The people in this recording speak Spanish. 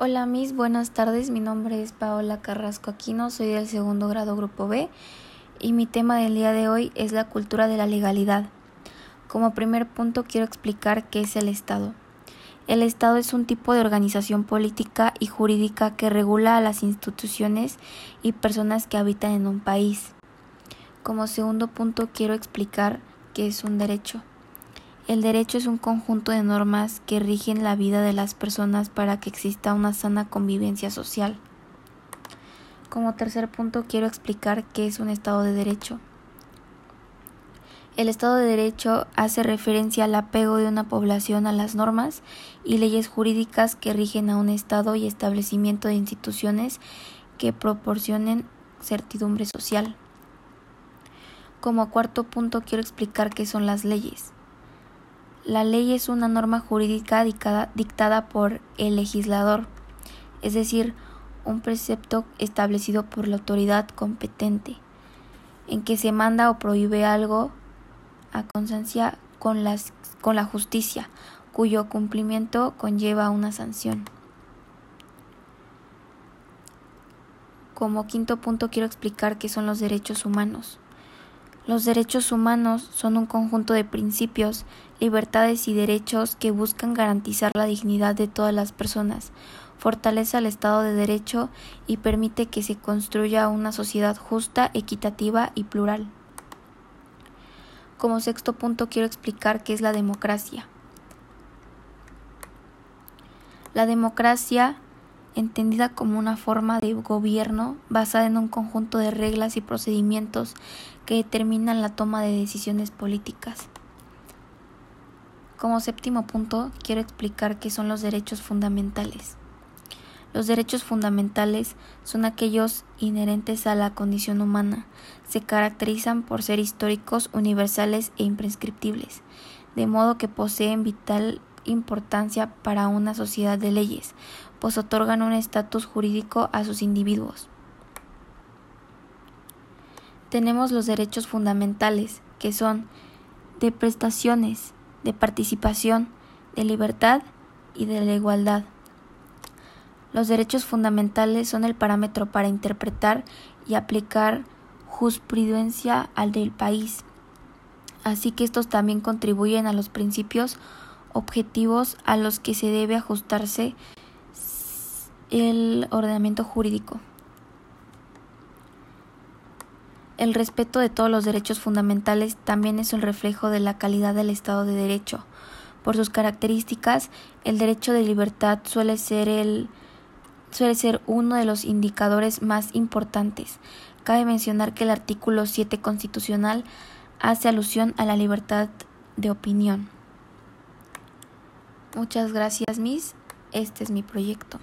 Hola mis, buenas tardes. Mi nombre es Paola Carrasco Aquino, soy del segundo grado Grupo B y mi tema del día de hoy es la cultura de la legalidad. Como primer punto quiero explicar qué es el Estado. El Estado es un tipo de organización política y jurídica que regula a las instituciones y personas que habitan en un país. Como segundo punto quiero explicar qué es un derecho. El derecho es un conjunto de normas que rigen la vida de las personas para que exista una sana convivencia social. Como tercer punto quiero explicar qué es un Estado de Derecho. El Estado de Derecho hace referencia al apego de una población a las normas y leyes jurídicas que rigen a un Estado y establecimiento de instituciones que proporcionen certidumbre social. Como cuarto punto quiero explicar qué son las leyes. La ley es una norma jurídica dictada por el legislador, es decir, un precepto establecido por la autoridad competente, en que se manda o prohíbe algo a constancia con, con la justicia, cuyo cumplimiento conlleva una sanción. Como quinto punto quiero explicar qué son los derechos humanos. Los derechos humanos son un conjunto de principios, libertades y derechos que buscan garantizar la dignidad de todas las personas, fortalece el Estado de Derecho y permite que se construya una sociedad justa, equitativa y plural. Como sexto punto quiero explicar qué es la democracia. La democracia entendida como una forma de gobierno basada en un conjunto de reglas y procedimientos que determinan la toma de decisiones políticas. Como séptimo punto, quiero explicar qué son los derechos fundamentales. Los derechos fundamentales son aquellos inherentes a la condición humana. Se caracterizan por ser históricos, universales e imprescriptibles, de modo que poseen vital importancia para una sociedad de leyes, pues otorgan un estatus jurídico a sus individuos. Tenemos los derechos fundamentales, que son de prestaciones, de participación, de libertad y de la igualdad. Los derechos fundamentales son el parámetro para interpretar y aplicar jurisprudencia al del país, así que estos también contribuyen a los principios objetivos a los que se debe ajustarse el ordenamiento jurídico. El respeto de todos los derechos fundamentales también es un reflejo de la calidad del Estado de Derecho. Por sus características, el derecho de libertad suele ser el suele ser uno de los indicadores más importantes. Cabe mencionar que el artículo 7 constitucional hace alusión a la libertad de opinión. Muchas gracias, Miss. Este es mi proyecto.